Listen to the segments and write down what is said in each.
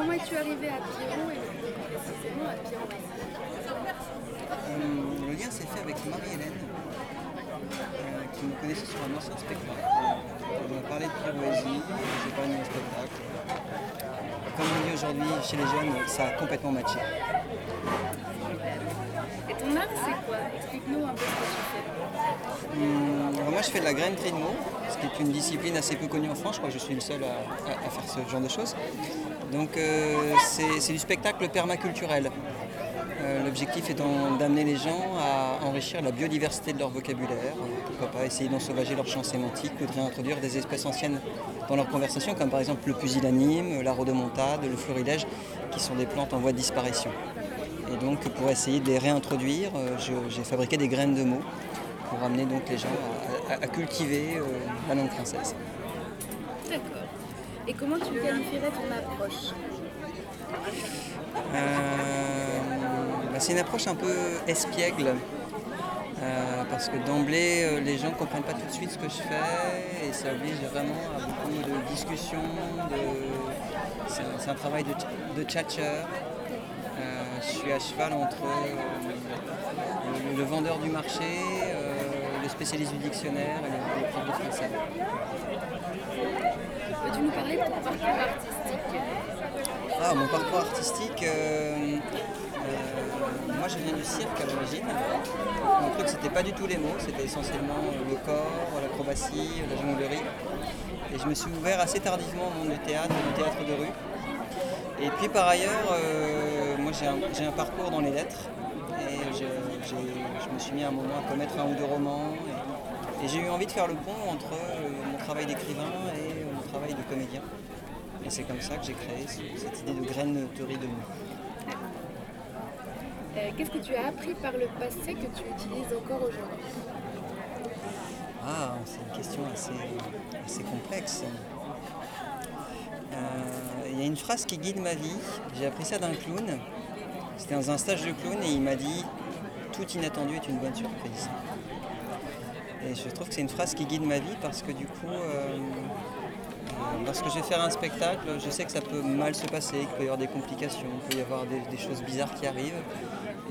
comment es-tu arrivé à Pierrot et précisément à Pierrot Hum, Le lien s'est fait avec Marie-Hélène, euh, qui me connaissait sur un ancien spectacle. On m'a parlé de pirouésie, j'ai parlé de mon spectacle. Comme on dit aujourd'hui chez les jeunes, ça a complètement matché. Et ton art, c'est quoi? Explique-nous un peu ce que tu fais. Hum, moi je fais de la grainerie de mots, ce qui est une discipline assez peu connue en France, je crois que je suis le seul à, faire ce genre de choses. Donc euh, c'est du spectacle permaculturel. Euh, L'objectif étant d'amener les gens à enrichir la biodiversité de leur vocabulaire, pourquoi pas essayer d'ensauvager leur champ sémantique ou de réintroduire des espèces anciennes dans leur conversation, comme par exemple le pusillanime, la rhodomontade, le florilège, qui sont des plantes en voie de disparition. Et donc pour essayer de les réintroduire, euh, j'ai fabriqué des graines de mots pour amener donc les gens à, à- à cultiver euh, la langue française. D'accord. Et comment tu qualifierais ton approche? Euh, bah, c'est une approche un peu espiègle. euh, parce que d'emblée, euh, les gens ne comprennent pas tout de suite ce que je fais et ça oblige vraiment à beaucoup de discussions. de- C'est un, travail de, ch- de. Euh, je suis à cheval entre le, le vendeur du marché, euh, le spécialiste du dictionnaire et le, le prof de français. Peux-tu nous parler de ton parcours artistique? Ah, mon parcours artistique, euh, euh, moi je viens du cirque à l'origine. Mon truc c'était pas du tout les mots, c'était essentiellement le corps, l'acrobatie, la jonglerie. Et je me suis ouvert assez tardivement au monde du théâtre, du théâtre de rue. Et puis par ailleurs, euh, moi j'ai un, j'ai un parcours dans les lettres. Et je, j'ai- je me suis mis un moment à commettre un ou deux romans. Et, et j'ai eu envie de faire le pont entre euh, mon travail d'écrivain et mon travail de comédien. Et c'est comme ça que j'ai créé ce- cette idée de graineterie de mots. Euh, Qu'est-ce que tu as appris par le passé que tu utilises encore aujourd'hui? Ah, c'est une question assez, assez complexe. Euh, Il y a une phrase qui guide ma vie. J'ai appris ça d'un clown. C'était dans un stage de clown et il m'a dit Tout inattendu est une bonne surprise. Et je trouve que c'est une phrase qui guide ma vie parce que du coup, euh, euh, lorsque je vais faire un spectacle, je sais que ça peut mal se passer, qu'il peut y avoir des complications, il peut y avoir des, choses bizarres qui arrivent.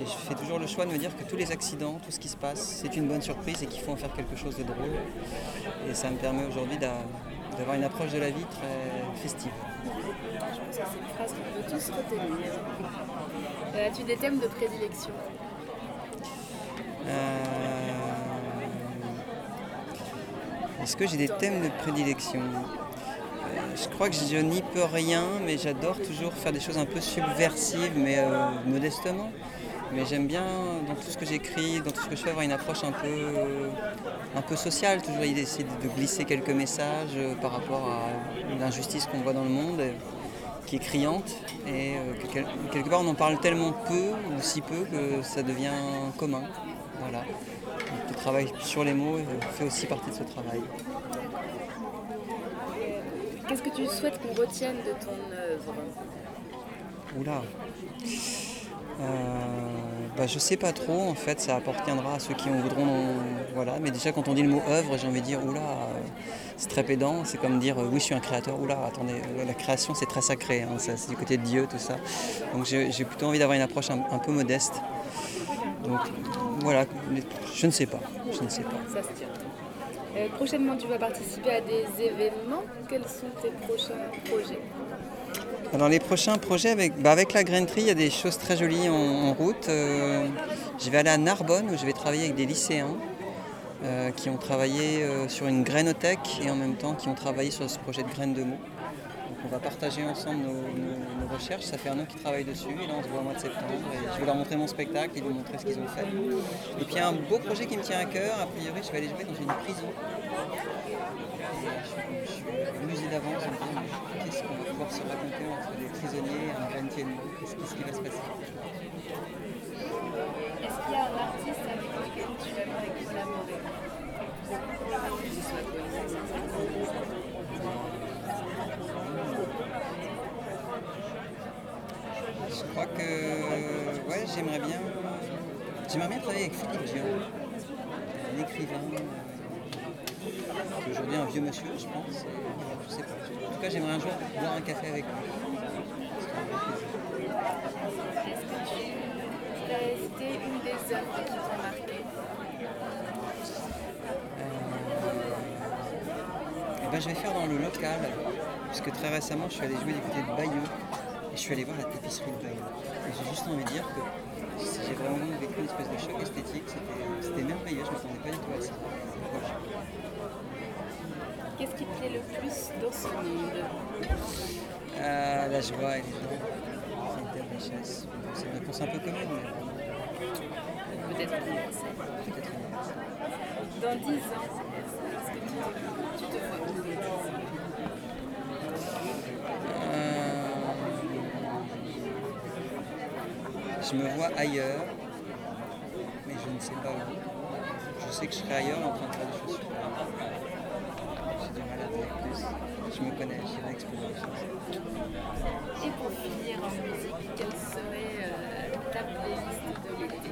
Et je fais toujours le choix de me dire que tous les accidents, tout ce qui se passe, c'est une bonne surprise et qu'il faut en faire quelque chose de drôle. Et ça me permet aujourd'hui d'a- d'avoir une approche de la vie très festive. Je pense que c'est une phrase qu'on peut tous retenir. Euh, As-tu des thèmes de prédilection Euh, Est-ce que j'ai des thèmes de prédilection Euh, Je crois que je n'y peux rien, mais j'adore toujours faire des choses un peu subversives, mais euh, modestement. Mais j'aime bien, dans tout ce que j'écris, dans tout ce que je fais, avoir une approche un peu, un peu sociale, toujours essayer de glisser quelques messages par rapport à l'injustice qu'on voit dans le monde, qui est criante, et que quel- quelque part on en parle tellement peu, ou si peu, que ça devient commun. Voilà. Donc, le travail sur les mots fait aussi partie de ce travail. Qu'est-ce que tu souhaites qu'on retienne de ton œuvre? Oula. Euh, bah, je sais pas trop, en fait, ça appartiendra à ceux qui en voudront. Voilà. Mais déjà, quand on dit le mot œuvre, j'ai envie de dire, oula, euh, c'est très pédant. C'est comme dire, euh, oui, je suis un créateur. Oula, attendez, euh, la création, c'est très sacré. hein, c'est du côté de Dieu, tout ça. Donc, j'ai j'ai plutôt envie d'avoir une approche un, un peu modeste. Donc, voilà, je ne sais pas. Je ne sais pas. Ça se tient. Euh, prochainement, tu vas participer à des événements. Quels sont tes prochains projets? Alors les prochains projets avec, bah, avec la grainerie, il y a des choses très jolies en, en route. Euh, je vais aller à Narbonne où je vais travailler avec des lycéens euh, qui ont travaillé sur une grainothèque et en même temps qui ont travaillé sur ce projet de graines de mots. On va partager ensemble nos, recherches. Ça fait un an qu'ils travaillent dessus et là on se voit au mois de septembre. Et je vais leur montrer mon spectacle et leur montrer ce qu'ils ont fait. Et puis il y a un beau projet qui me tient à cœur. A priori, je vais aller jouer dans une prison. Je, je suis amusé d'avance mais qu'est-ce qu'on va pouvoir se raconter entre des prisonniers et un grainetier de Qu'est-ce qu'est-ce qui va se passer? Est-ce qu'il y a un artiste avec lequel tu aimerais collaborer Que ce soit connu. Je crois que ouais, j'aimerais bien, j'aimerais bien travailler avec Philippe Dion, un écrivain. euh, qui est aujourd'hui un vieux monsieur, je pense. pas. En tout cas, j'aimerais un jour boire un café avec lui. Marqué Eh ben, je vais faire dans le local, puisque très récemment, je suis allé jouer du côté de Bayeux et je suis allé voir la tapisserie de Bayeux. J'ai juste envie de dire que j'ai vraiment vécu une espèce de choc esthétique, c'était c'était merveilleux, je ne m'attendais pas du tout à ça. Voilà. Qu'est-ce qui te plaît le plus dans ce monde? Ah, la joie et les gens, c'est une richesse. C'est une réponse un peu commune, mais Peut-être peut-être Dans 10 ans, est-ce que tu te, tu te vois où dans 10 ans Euh, Je me vois ailleurs, mais je ne sais pas où. Je sais que je serai ailleurs en train de faire des choses. J'ai du mal à dire plus. Je me connais, des choses. Et pour finir en musique, quelle serait euh, ta playlist de l'été.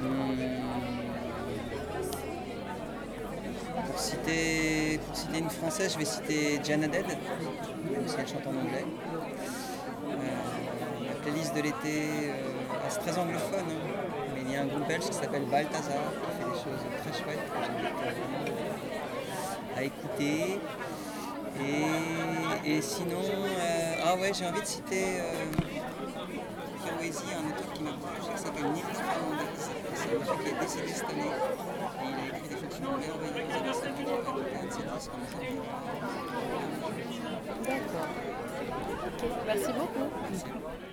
Hmm. Pour citer, pour citer une française, je vais citer Jana Dead, même si elle chante en anglais. De l'été, euh, ah, c'est très anglophone, hein, mais il y a un groupe belge qui s'appelle Balthazar qui fait des choses très chouettes que j'invite à écouter. Et, et sinon, euh, ah ouais, j'ai envie de citer euh, un auteur qui m'a beaucoup touché, qui s'appelle Nils Fernandez. C'est un monsieur qui est décédé cette année. Et il a écrit des chansons merveilleuses. Et c'est peu un de ses disques. D'accord. Ok, merci beaucoup. Merci.